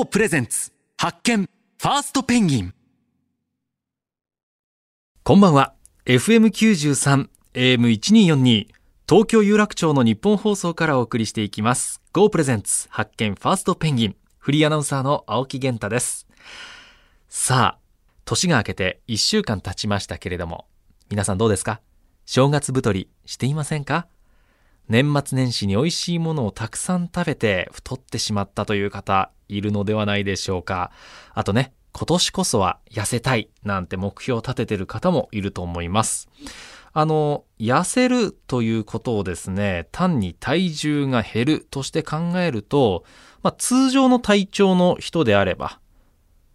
GO プレゼンツ。発見。ファーストペンギン。こんばんは。FM93 AM1242 東京有楽町の日本放送からお送りしていきます。GO プレゼンツ。発見。ファーストペンギン。フリーアナウンサーの青木源太です。さあ年が明けて1週間経ちましたけれども皆さんどうですか？正月太りしていませんか？年末年始に美味しいものをたくさん食べて太ってしまったという方いるのではないでしょうか。あとね、今年こそは痩せたいなんて目標を立ててる方もいると思います。あの、痩せるということをですね、単に体重が減るとして考えると、まあ、通常の体調の人であれば、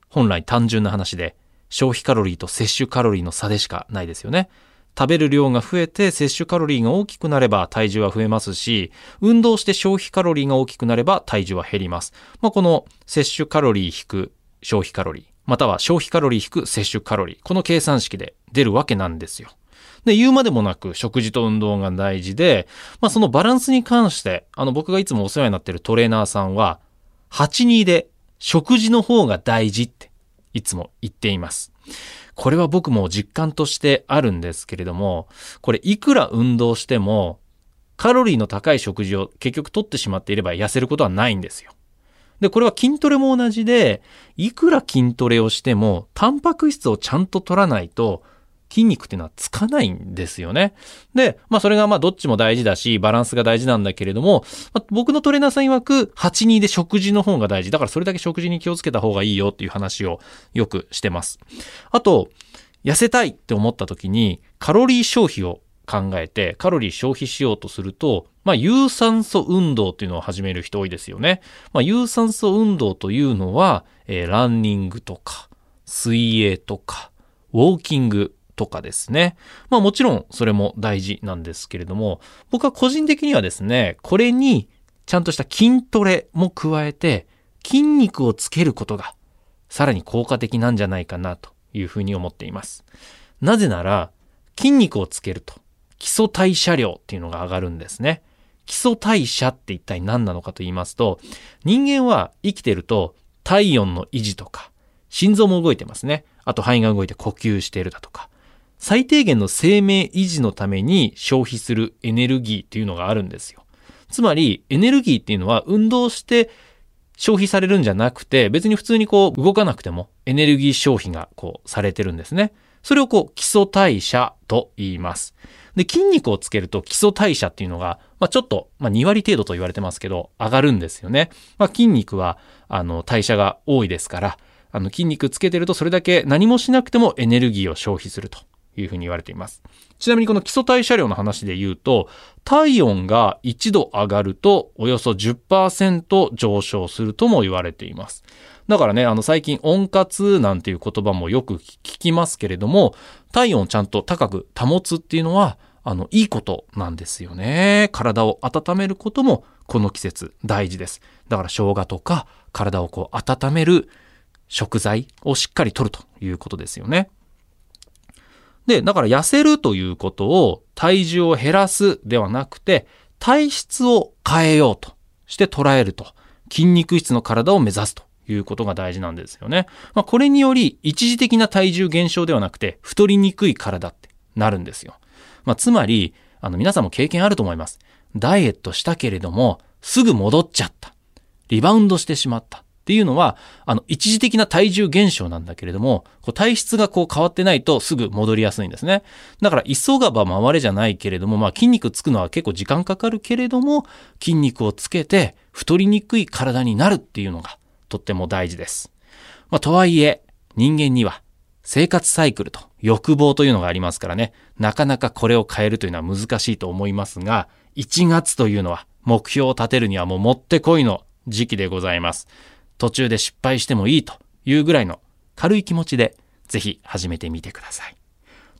本来単純な話で消費カロリーと摂取カロリーの差でしかないですよね。食べる量が増えて摂取カロリーが大きくなれば体重は増えますし、運動して消費カロリーが大きくなれば体重は減ります。まあ、この摂取カロリー引く消費カロリー、または消費カロリー引く摂取カロリー、この計算式で出るわけなんですよ。で、言うまでもなく食事と運動が大事で、まあ、そのバランスに関して、あの僕がいつもお世話になっているトレーナーさんは、8-2で食事の方が大事っいつも言っています。これは僕も実感としてあるんですけれども、これいくら運動しても、カロリーの高い食事を結局取ってしまっていれば痩せることはないんですよ。で、これは筋トレも同じで、いくら筋トレをしても、タンパク質をちゃんと取らないと、筋肉っていうのはつかないんですよね。で、まあそれがまあどっちも大事だし、バランスが大事なんだけれども、まあ、僕のトレーナーさん曰く、8-2で食事の方が大事。だからそれだけ食事に気をつけた方がいいよっていう話をよくしてます。あと、痩せたいって思った時に、カロリー消費を考えて、カロリー消費しようとすると、まあ、有酸素運動っていうのを始める人多いですよね。まあ、有酸素運動というのは、えー、ランニングとか、水泳とか、ウォーキング、とかですね。まあもちろんそれも大事なんですけれども、僕は個人的にはですね、これにちゃんとした筋トレも加えて、筋肉をつけることがさらに効果的なんじゃないかなというふうに思っています。なぜなら、筋肉をつけると基礎代謝量っていうのが上がるんですね。基礎代謝って一体何なのかと言いますと、人間は生きてると体温の維持とか、心臓も動いてますね。あと肺が動いて呼吸しているだとか、最低限の生命維持のために消費するエネルギーっていうのがあるんですよ。つまり、エネルギーっていうのは運動して消費されるんじゃなくて、別に普通にこう動かなくてもエネルギー消費がこうされてるんですね。それをこう基礎代謝と言います。で、筋肉をつけると基礎代謝っていうのが、まあ、ちょっと、まあ、2割程度と言われてますけど、上がるんですよね。まあ、筋肉は、あの、代謝が多いですから、あの、筋肉つけてるとそれだけ何もしなくてもエネルギーを消費するというふうに言われています。ちなみにこの基礎代謝量の話で言うと、体温が1度上がるとおよそ10%上昇するとも言われています。だからね、あの最近温活なんていう言葉もよく聞きますけれども、体温をちゃんと高く保つっていうのは、あの、いいことなんですよね。体を温めることもこの季節大事です。だから生姜とか体をこう温める食材をしっかりとるということですよね。で、だから痩せるということを体重を減らすではなくて、体質を変えようとして捉えると、筋肉質の体を目指すということが大事なんですよね。まあ、これにより一時的な体重減少ではなくて、太りにくい体ってなるんですよ。まあ、つまり、あの皆さんも経験あると思います。ダイエットしたけれども、すぐ戻っちゃった。リバウンドしてしまった。っていうのは、あの、一時的な体重減少なんだけれども、こう体質がこう変わってないとすぐ戻りやすいんですね。だから、急がば回れじゃないけれども、まあ筋肉つくのは結構時間かかるけれども、筋肉をつけて太りにくい体になるっていうのがとっても大事です。まあとはいえ、人間には生活サイクルと欲望というのがありますからね、なかなかこれを変えるというのは難しいと思いますが、1月というのは目標を立てるにはもうもってこいの時期でございます。途中で失敗してもいいというぐらいの軽い気持ちでぜひ始めてみてください。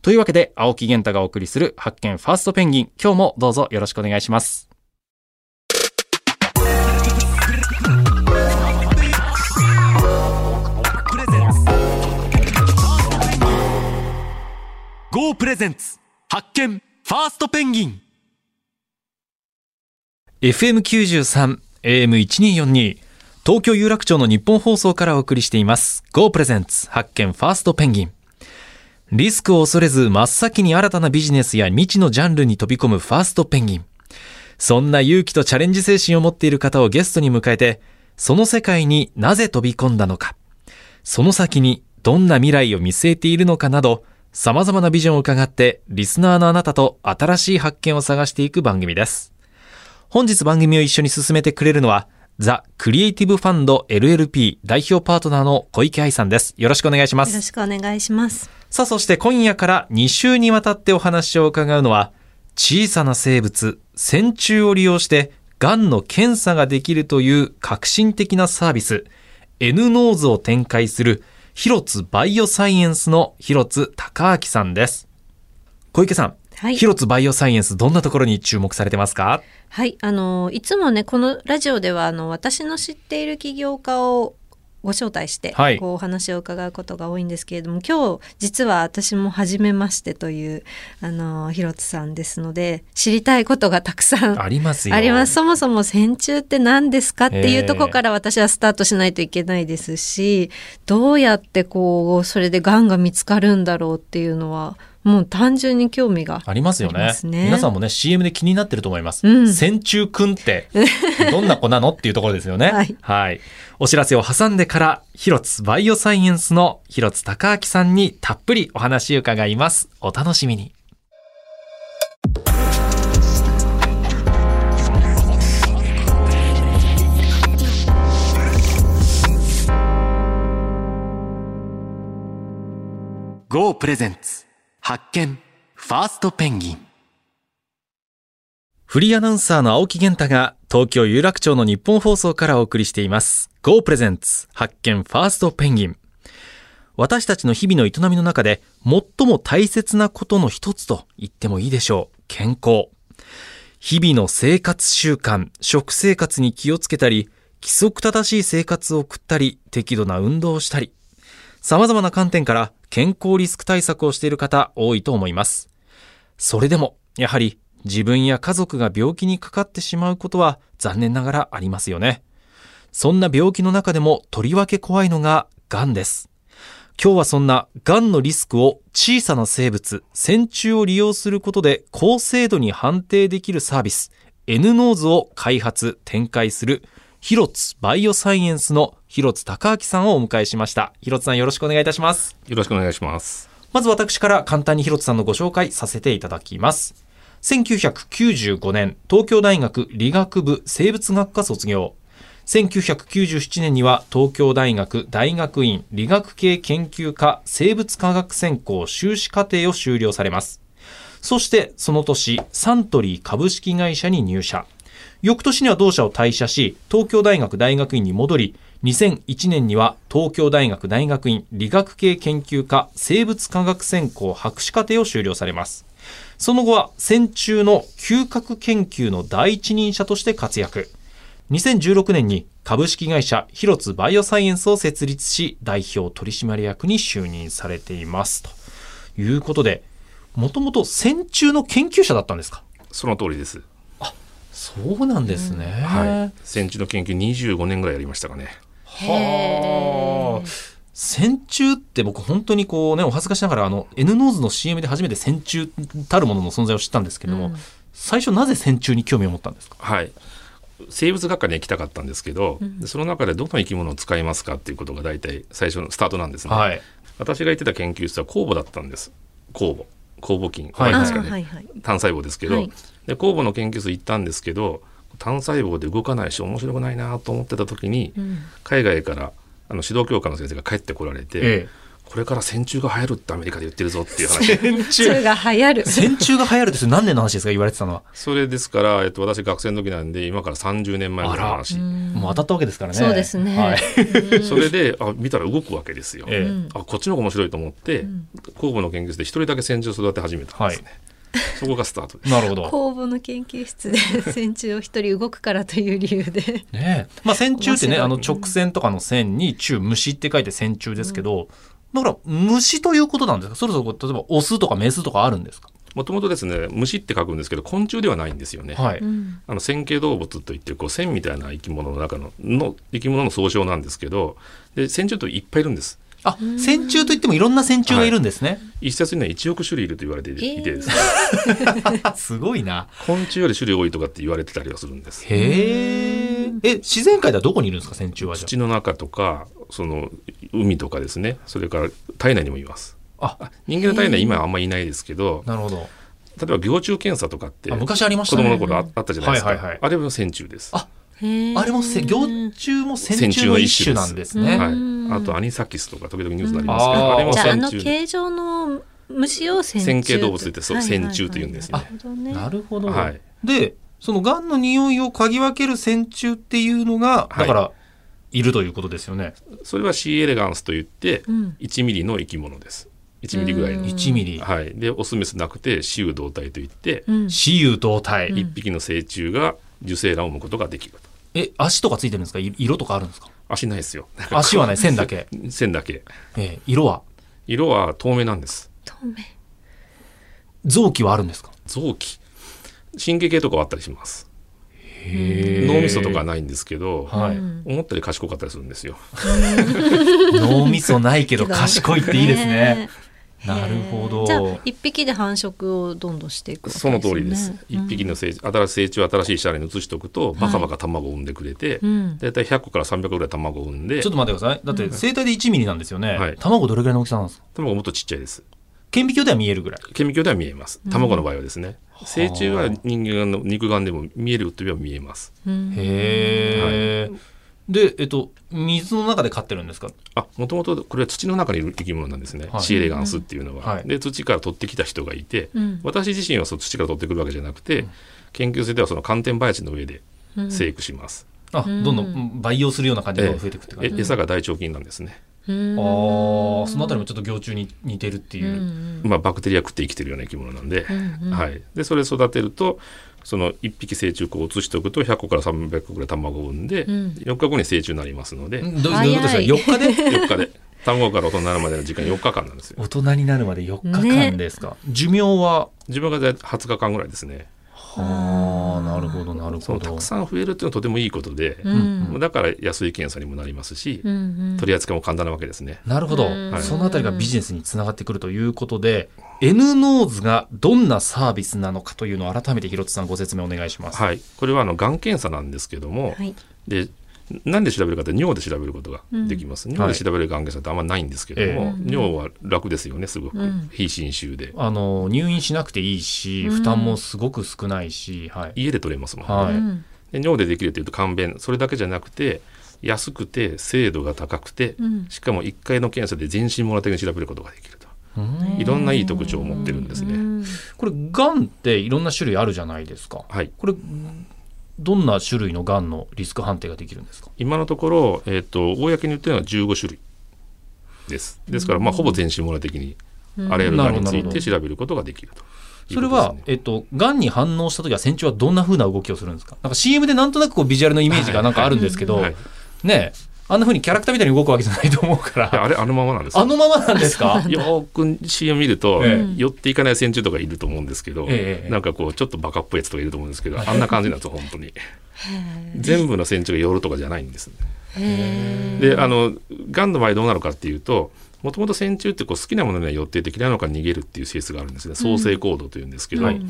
というわけで、青木源太がお送りする発見ファーストペンギン、今日もどうぞよろしくお願いします。GO プレゼンツ発見ファーストペンギン FM93 AM1242 東京有楽町の日本放送からお送りしています。Go プレゼンツ発見ファーストペンギンリスクを恐れず真っ先に新たなビジネスや未知のジャンルに飛び込むファーストペンギンそんな勇気とチャレンジ精神を持っている方をゲストに迎えてその世界になぜ飛び込んだのか。その先にどんな未来を見据えているのかなど様々なビジョンを伺ってリスナーのあなたと新しい発見を探していく番組です。本日番組を一緒に進めてくれるのはザ・クリエイティブファンド LLP 代表パートナーの小池愛さんです。よろしくお願いします。よろしくお願いします。さあ、そして今夜から2週にわたってお話を伺うのは、小さな生物、線虫を利用して、癌の検査ができるという革新的なサービス、N ノーズを展開する、広津バイオサイエンスの広津崇亮さんです。小池さん、はい。広津バイオサイエンス、どんなところに注目されてますか？はい。あの、いつもね、このラジオでは、あの、私の知っている起業家をご招待して、はいこうお話を伺うことが多いんですけれども、今日、実は私も初めましてという、あの、広津さんですので、知りたいことがたくさんありますよ。あります。そもそも線虫って何ですかっていうところから私はスタートしないといけないですし、どうやってこう、それで癌が見つかるんだろうっていうのは、もう単純に興味がありますよありねますね。皆さんもね CM で気になってると思います、うん。線虫くんって どんな子なのっていうところですよね。はい。お知らせを挟んでから広津バイオサイエンスの広津隆明さんにたっぷりお話を伺います。お楽しみに。GO プレゼンツ発見。ファーストペンギン。フリーアナウンサーの青木源太が東京有楽町の日本放送からお送りしています。GO プレゼンツ発見。ファーストペンギン。私たちの日々の営みの中で最も大切なことの一つと言ってもいいでしょう。健康。日々の生活習慣食生活に気をつけたり規則正しい生活を送ったり適度な運動をしたり。様々な観点から健康リスク対策をしている方多いと思います。それでも、やはり自分や家族が病気にかかってしまうことは残念ながらありますよね。そんな病気の中でもとりわけ怖いのが癌です。今日はそんな癌のリスクを小さな生物、線虫を利用することで高精度に判定できるサービス、N ノーズを開発、展開する広津バイオサイエンスの広津隆明さんをお迎えしました。広津さんよろしくお願いいたします。よろしくお願いします。まず私から簡単に広津さんのご紹介させていただきます。1995年、東京大学理学部生物学科卒業。1997年には東京大学大学院理学系研究科生物科学専攻修士課程を修了されます。そしてその年、サントリー株式会社に入社。翌年には同社を退社し、東京大学大学院に戻り、2001年には東京大学大学院理学系研究科生物科学専攻博士課程を修了されます。その後は線虫の嗅覚研究の第一人者として活躍。2016年に株式会社広津バイオサイエンスを設立し、代表取締役に就任されています。ということで、もともと線虫の研究者だったんですか？その通りです。そうなんですね。はい。線虫の研究25年ぐらいやりましたかね。はあ。線虫って僕本当にこうね、お恥ずかしながらあの N ノーズの CM で初めて線虫たるものの存在を知ったんですけども、うん最初なぜ線虫に興味を持ったんですか？はい。生物学科に行きたかったんですけど、でその中でどの生き物を使いますかっていうことが大体最初のスタートなんですね。はい。私が行ってた研究室は酵母だったんです。酵母。酵母菌。はいすかね、はいはい。単細胞ですけど、はいで酵母の研究室行ったんですけど単細胞で動かないし面白くないなと思ってた時に、うん海外からあの指導教科の先生が帰ってこられて、えこれから線虫が流行るってアメリカで言ってるぞっていう話え。線虫。が流行る。線虫が流行るって何年の話ですか言われてたのは。それですから、えっと、私学生の時なんで今から30年前の話、もう当たったわけですからね。そうですねはい。それであ見たら動くわけですよ、ええうんあこっちの方が面白いと思って、ん酵母の研究室で一人だけ線虫を育て始めたんですね、そこがスタートですなるほど。公募の研究室で線虫を一人動くからという理由で。ねえ。まあ線虫ってね、あの直線とかの線に虫、虫って書いて線虫ですけど、だから虫ということなんですか？それぞれ例えばオスとかメスとかあるんですか？もともとですね虫って書くんですけど昆虫ではないんですよね。はい。うんあの線形動物といってこう線みたいな生き物の中のの生き物の総称なんですけどで線虫っていっぱいいるんですあ、線虫といってもいろんな線虫がいるんですね。一説には1億種類いると言われていてえーですね、すごいな。昆虫より種類多いとかって言われてたりはするんですへえ。え、自然界ではどこにいるんですか、線虫はじゃ土の中とかその海とかですね。それから体内にもいます。あ。あ人間の体内今はあんまりいないですけど。あ、なるほど。例えば蟯虫検査とかって昔ありましたね。供の頃ああったじゃないですか、はいはいはい。あれは線虫です。ああれもせ、蟯虫も線虫の一種なんですね。はい。うん、あとアニサキスとか時々ニュースになりますけど、うんあれもじゃああの線虫形状の虫を線虫線形動物といってそうはいはいはい。線虫というんですね。なるほどね。なるほど。はい。で、その癌の匂いを嗅ぎ分ける線虫っていうのが、はい。だから、いるということですよね。それは C エレガンスといってうん。1ミリの生き物です。1ミリぐらいの。うん。1ミリ。はい、でオスメスなくて雌雄同体といって、うん。雌雄同体。うん一匹の成虫が受精卵を産むことができると。え、足とかついてるんですか？い色とかあるんですか？足ないですよ。足はない、線だけ。線だけ。えー色は？色は透明なんです。透明。臓器はあるんですか？臓器神経系とかはあったりします。へ脳みそとかはないんですけど、はい。うん思ったより賢かったりするんですよ。脳みそないけど賢いっていいですね。なるほど。じゃあ一匹で繁殖をどんどんしていくわけその通りです、一うん。匹の成新しい成虫を新しいシャラに移しておくとバカバカ卵を産んでくれて、うん。だいたい100個から300個ぐらい卵を産んで。ちょっと待ってください。だって生体で1ミリなんですよね。はい卵どれぐらいの大きさなんですか卵がもっとちっちゃいです顕微鏡では見えるぐらい。顕微鏡では見えます。卵の場合はですね、成虫は人間の肉眼でも見えるといえば見えます。うんへえ、で、えっと、水の中で飼ってるんですか？あもともとこれは土の中にいる生き物なんですね、はい。シエレガンスっていうのは、はい。で土から取ってきた人がいて、うん。私自身はその土から取ってくるわけじゃなくて、研究生ではその寒天林の上でうん。生育します、あ、うん。どんどん培養するような感じで増えていくって感じ。え餌が大腸菌なんですね、うんああ、そのあたりもちょっと行虫に似てるっていう。う。んまあ、バクテリア食って生きてるような生き物なんで、うんうん。はい、でそれを育てるとその1匹成虫を移しておくと100個から300個ぐらい卵を産んで、うん。4日後に成虫になりますので、ん。どうどういうことですか ?4 日で？4日で。卵から大人になるまでの時間4日間なんですよ。大人になるまで4日間ですか、寿命は？寿命が大体20日間ぐらいですねはあ、なるほど、なるほど。そのたく。さん増えるっていうのはとてもいいことで、うん。だから安い検査にもなりますし、うんうん。取り扱いも簡単なわけですね。なるほど、うん。そのあたりがビジネスにつながってくるということで、N ノーズがどんなサービスなのかというのを改めて広津さんご説明お願いします。はい、これはあのがん検査なんですけども、はい。でなんで調べるかって尿で調べることができます、尿で調べるがん検査ってあんまないんですけども、ええ。尿は楽ですよねすごく、うん。非侵襲で。あの入院しなくていいし、うん。負担もすごく少ないし、はい。家で取れますもん、はい。うん。で尿でできるというと簡便それだけじゃなくて安くて精度が高くて、うん。しかも1回の検査で全身モラ的に調べることができると。うん。いろんないい特徴を持ってるんですね。うん。これ、がんっていろんな種類あるじゃないですか。はい。これ、どんな種類のがんのリスク判定ができるんですか？今のところ、えー、と公に言ってるのは15種類です。ですから、まあ、ほぼ全身網羅的にあらゆるがんについて調べることができるとそれはえっと、がんに反応した時は線虫はどんな風な動きをするんですか？なんか CM でなんとなくこうビジュアルのイメージがなんかあるんですけど、はい、ねえあんな風にキャラクターみたいに動くわけじゃないと思うから、あれあのままなんですよ。あのままなんですか？よーく CM 見ると、ええ。寄っていかない線虫とかいると思うんですけど、ええなんかこうちょっとバカっぽいやつとかいると思うんですけど、あんな感じなんですよ本当に。全部の線虫が寄るとかじゃないんですへー。であのがんの場合どうなるかっていうともともと線虫ってこう好きなものには寄っていて嫌いなのから逃げるっていう性質があるんですね創生行動というんですけど、はい。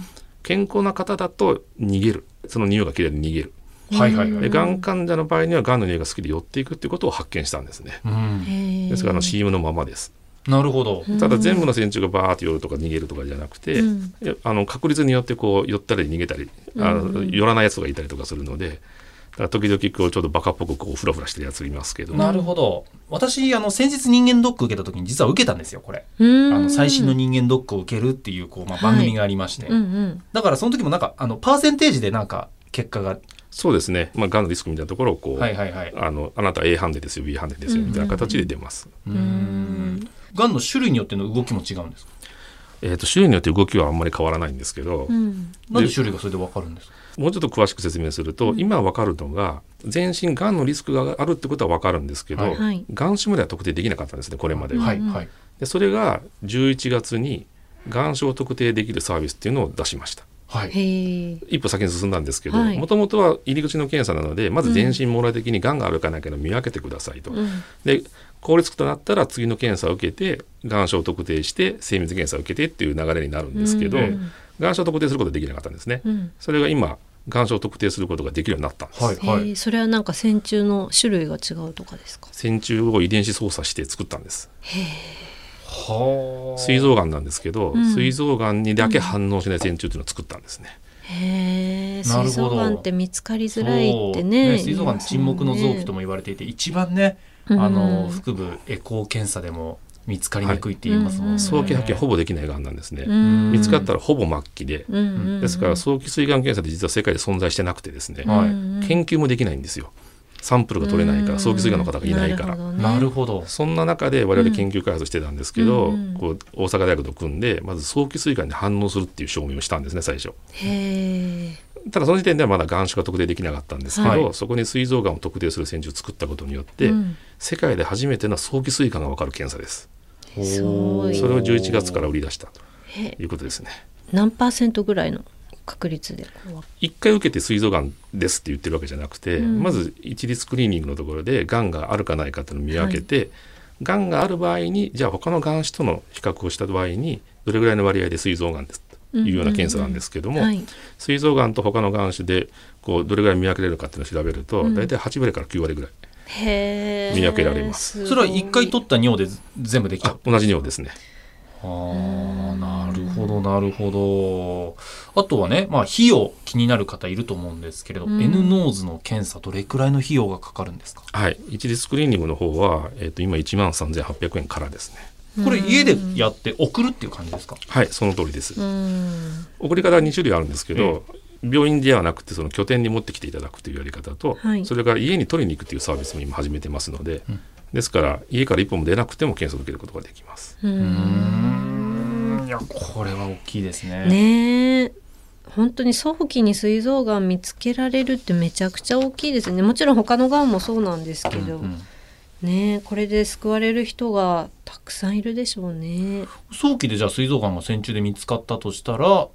健康な方だと逃げる。その匂いが嫌いで逃げるはいはいはい。でがん患者の場合にはがんの匂いが好きで寄っていくっていうことを発見したんですねうん、ですからあの CM のままですなるほど。ただ全部の線虫がバーッと寄るとか逃げるとかじゃなくて、うんあの確率によってこう寄ったり逃げたりあ寄らないやつがいたりとかするのでだから時々こうちょっとバカっぽくこうフラフラしてるやつがいますけど、なるほど。私、あの、先日人間ドック受けた時に実は受けたんですよ、これ。うんあの、最新の人間ドックを受けるっていう、こう、まあ、番組がありまして。うんうんだからその時もなんか、あの、パーセンテージでなんか、結果が、そうですね、まあ、がんのリスクみたいなところをこう、はいはいはい。あのあなたは A 判定ですよ B 判定ですよみたいな形で出ます。うーん。がんの種類によっての動きも違うんですか？えー、と種類によって動きはあんまり変わらないんですけど、うんなんで種類がそれでわかるんですか？もうちょっと詳しく説明すると、今分かるのが全身がんのリスクがあるってことは分かるんですけど、はいはいがん種までは特定できなかったんですねこれまでは。はいはい。でそれが11月に眼症特定できるサービスっていうのを出しました。はい。一歩先に進んだんですけどはいもともとは入り口の検査なのでまず全身網羅的にがんがあるかないかの見分けてくださいと。うんで効率となったら次の検査を受けて眼症を特定して精密検査を受けてっていう流れになるんですけど、うん眼症を特定することができなかったんですね。うんそれが今眼症を特定することができるようになったんです。はい。はい。それはなんか線虫の種類が違うとかですか？線虫を遺伝子操作して作ったんです。はあ。膵臓がんなんですけど、うん膵臓がんにだけ反応しない線虫っていうのを作ったんですね。へえ。なるほど膵臓がんって見つかりづらいってね。膵臓がん沈黙の臓器とも言われていて、一番ね、うんあの腹部エコー検査でも見つかりにくいって言いますもんね。はい早期発見はほぼできないがんなんですね。うん見つかったらほぼ末期で、うんうんうんですから早期膵がん検査って実は世界で存在してなくてですね、はいうんうん研究もできないんですよ。サンプルが取れないから、早期膵がんの方がいないから。るほどねなるほど。そんな中で我々研究開発してたんですけど、うんうんこう大阪大学と組んでまず早期膵がんに反応するっていう証明をしたんですね最初。へえ。ただその時点ではまだ眼種が特定できなかったんですけど、はいそこに膵臓がんを特定する線虫を作ったことによって、うん世界で初めての早期膵がんが分かる検査です。すごいそれを11月から売り出したとへいうことですね。何パーセントぐらいの確率でこ一回受けて膵臓がんですって言ってるわけじゃなくて、うん。まず一律クリーニングのところでがんがあるかないかっていうのを見分けて、がんがある場合にじゃあ他のがん種との比較をした場合にどれぐらいの割合で膵臓がんですというような検査なんですけども、はい。膵臓がんと他のがん種でこうどれぐらい見分けれるかっていうのを調べると、うん。大体8割から9割ぐらいへえ見分けられます。それは一回取った尿で全部できたあ。同じ尿ですね。ああ、なるほど、なるほど。あとはね、まあ、費用気になる方いると思うんですけれど、うん。N ノーズの検査、どれくらいの費用がかかるんですか？はい、一次スクリーニングの方は、えっと今1万3800円からですね。これ家でやって送るっていう感じですか？はい、その通りです。うん。送り方は2種類あるんですけど、病院ではなくてその拠点に持ってきていただくというやり方と、はい。それから家に取りに行くというサービスも今始めてますので、うんですから家から一歩も出なくても検査を受けることができます。うん。いや、これは大きいですね。ねえ。本当に早期に膵臓がん見つけられるってめちゃくちゃ大きいですね。もちろん他のがんもそうなんですけど、うんうん。ねえこれで救われる人がたくさんいるでしょうね。早期でじゃあ膵臓がんが線虫で見つかったとしたら、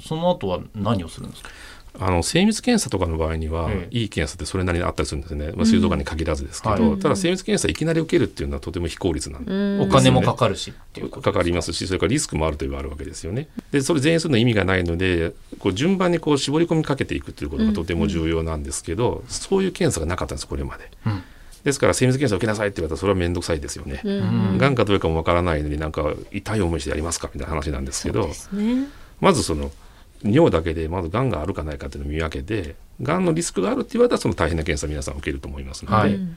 その後は何をするんですか？あの精密検査とかの場合には、ええいい検査ってそれなりにあったりするんですね、まあ、膵臓がんに限らずですけど、はい。ただ精密検査いきなり受けるっていうのはとても非効率なんでうん。お金もかかるしっていうことかかりますしそれからリスクもあるというのがあるわけですよね。でそれ全員するの意味がないのでこう順番にこう絞り込みかけていくということがとても重要なんですけど、そういう検査がなかったんですこれまで。うん。ですから精密検査を受けなさいって言われたらそれは面倒くさいですよね。うん。うんがんかどうかもわからないのになんか痛い思いしてやりますかみたいな話なんですけどね。まずその尿だけでまずがんがあるかないかっていうのを見分けてがんのリスクがあるって言われたらその大変な検査を皆さん受けると思いますので,、はい。うん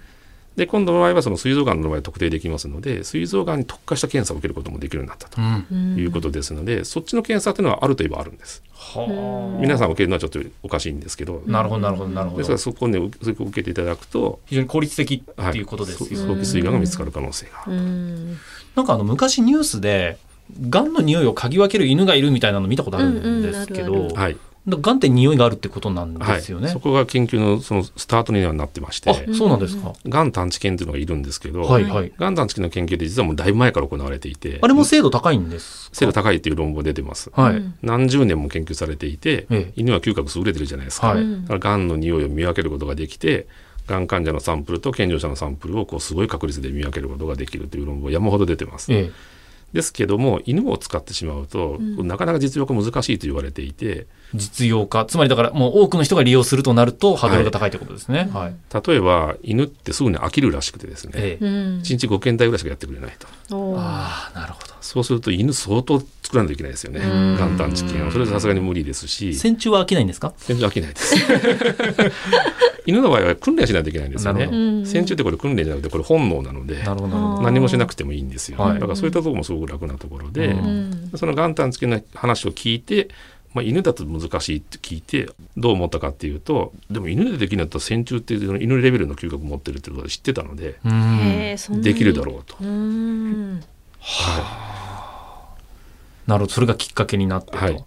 で今度の場合はその膵臓がんの場合は特定できますので膵臓がんに特化した検査を受けることもできるようになったとうん。うんいうことですので、そっちの検査というのはあるといえばあるんです。は皆さん受けるのはちょっとおかしいんですけど、あなるほどなるほどなるほですからどそこを受けていただくと、非常に効率的っていうことですよね、早期膵がんが見つかる可能性がある。うんなんかあの昔ニュースでがんの匂いを嗅ぎ分ける犬がいるみたいなの見たことあるんですけど、うんうんがんって匂いがあるってことなんではい、すよね。そこが研究のそのスタートにはなってまして、あ、そうなんですか。がん探知犬というのがいるんですけど、はいはい。がん探知犬の研究で実はもうだいぶ前から行われていて、あれも精度高いんですか？精度高いという論文が出てます。はい。うん何十年も研究されていて、ええ犬は嗅覚優れてるじゃないですか。はいうんだからがんの匂いを見分けることができて、がん患者のサンプルと健常者のサンプルをこうすごい確率で見分けることができるという論文が山ほど出てます。ええ。ですけども犬を使ってしまうと、うんなかなか実用化難しいと言われていて実用化。つまりだからもう多くの人が利用するとなるとハードルが高いということですね。はい。例えば犬ってすぐに飽きるらしくてですね、ええ。うん1日5件体ぐらいしかやってくれないとああ、なるほど。そうすると犬相当作らないといけないですよね。うん。がん探知犬は。それはさすがに無理ですし。線虫は飽きないんですか？全然飽きないです。犬の場合は訓練しないといけないんですよね。なるほど。うん。線虫ってこれ訓練じゃなくてこれ本能なのでなるほど。何もしなくてもいいんですよ、はい。だからそういったところもすごく楽なところで、そのがん探知犬の話を聞いて、まあ、犬だと難しいって聞いてどう思ったかっていうとでも犬でできるんだったら線虫っていうその犬レベルの嗅覚持ってるってことで知ってたので、できるだろうと。うんなるほど。それがきっかけになってと。はい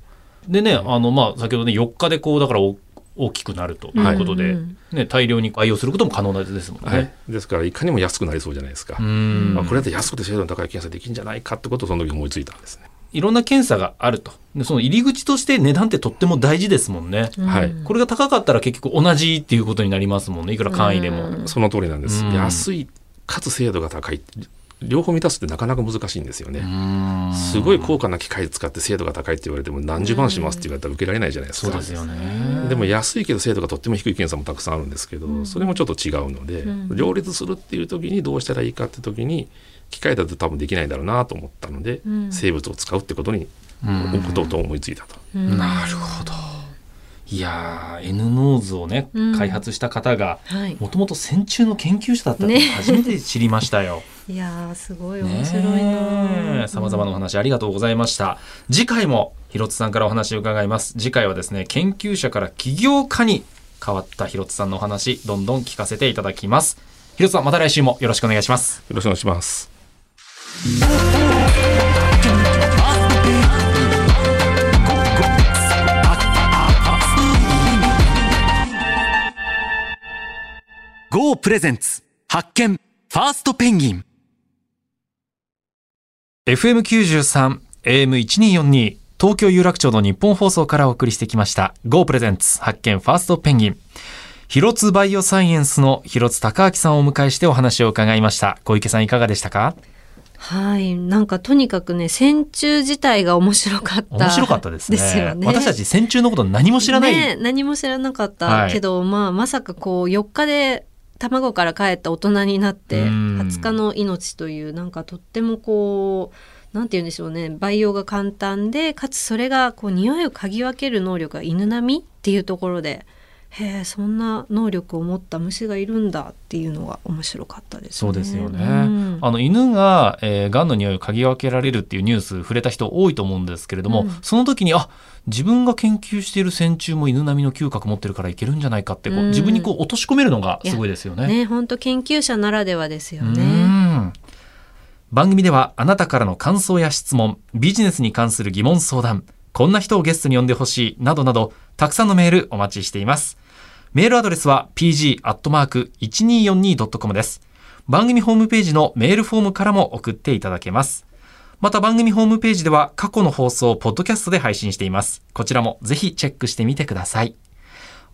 でね、あの、まあ、先ほどね、4日でこう、だからお大きくなるということで、うんね、大量に愛用することも可能ですもんね。はい、ですからいかにも安くなりそうじゃないですか、うん。まあ、これだと安くて精度の高い検査できるんじゃないかってことをその時思いついたんですね。いろんな検査があると。でその入り口として値段ってとっても大事ですもんね。はいうんこれが高かったら結局同じっていうことになりますもんね。いくら簡易でも。うんその通りなんです、うん安いかつ精度が高い両方満たすってなかなか難しいんですよね、うん。すごい高価な機械使って精度が高いって言われても何十万しますって言われたら受けられないじゃないですか、そうですよね。でも安いけど精度がとっても低い検査もたくさんあるんですけど、うん。それもちょっと違うので、うん。両立するっていう時にどうしたらいいかって時に機械だと多分できないだろうなと思ったので、うん。生物を使うってことにうん。ことと思いついたと。うん。なるほど。いやー N ノーズをね、うん開発した方がはい。もともと線虫の研究者だったってね初めて知りましたよ。いやーすごい面白いな。さまざまなお話ありがとうございました。次回も広津さんからお話を伺います。次回はですね、研究者から起業家に変わった広津さんのお話、どんどん聞かせていただきます。広津さん、また来週もよろしくお願いします。よろしくお願いします。GO プレゼンツ。発見。ファーストペンギン。FM93 AM1242 東京有楽町の日本放送からお送りしてきました。GO プレゼンツ。発見。ファーストペンギン。広津バイオサイエンスの広津隆明さんをお迎えしてお話を伺いました。小池さんいかがでしたか？はい。なんかとにかくね、線虫自体が面白かった。面白かったですね。ですよね。私たち線虫のこと何も知らない、ね、何も知らなかった、はい。けど、まあ、まさかこう4日で卵から帰った大人になってうん20日の命というなんかとってもこうなんて言うんでしょうね培養が簡単でかつそれがこう匂いを嗅ぎ分ける能力が犬並みっていうところでへえそんな能力を持った虫がいるんだっていうのが面白かったですね。そうですよね。うんあの犬が、えー、癌の匂いを嗅ぎ分けられるっていうニュース触れた人多いと思うんですけれども、うんその時にあ自分が研究している線虫も犬並みの嗅覚持ってるからいけるんじゃないかってこう、うん。自分にこう落とし込めるのがすごいですよね。ね本当研究者ならではですようね。ん。番組ではあなたからの感想や質問ビジネスに関する疑問相談こんな人をゲストに呼んでほしいなどなどたくさんのメールお待ちしています。メールアドレスは pg.1242.com です。番組ホームページのメールフォームからも送っていただけますまた番組ホームページでは過去の放送をポッドキャストで配信していますこちらもぜひチェックしてみてください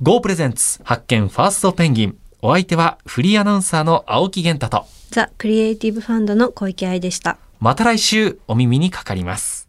Go プレゼンツ発見ファーストペンギンお相手はフリーアナウンサーの青木源太とザ・クリエイティブファンドの小池愛でした。また来週お耳にかかります。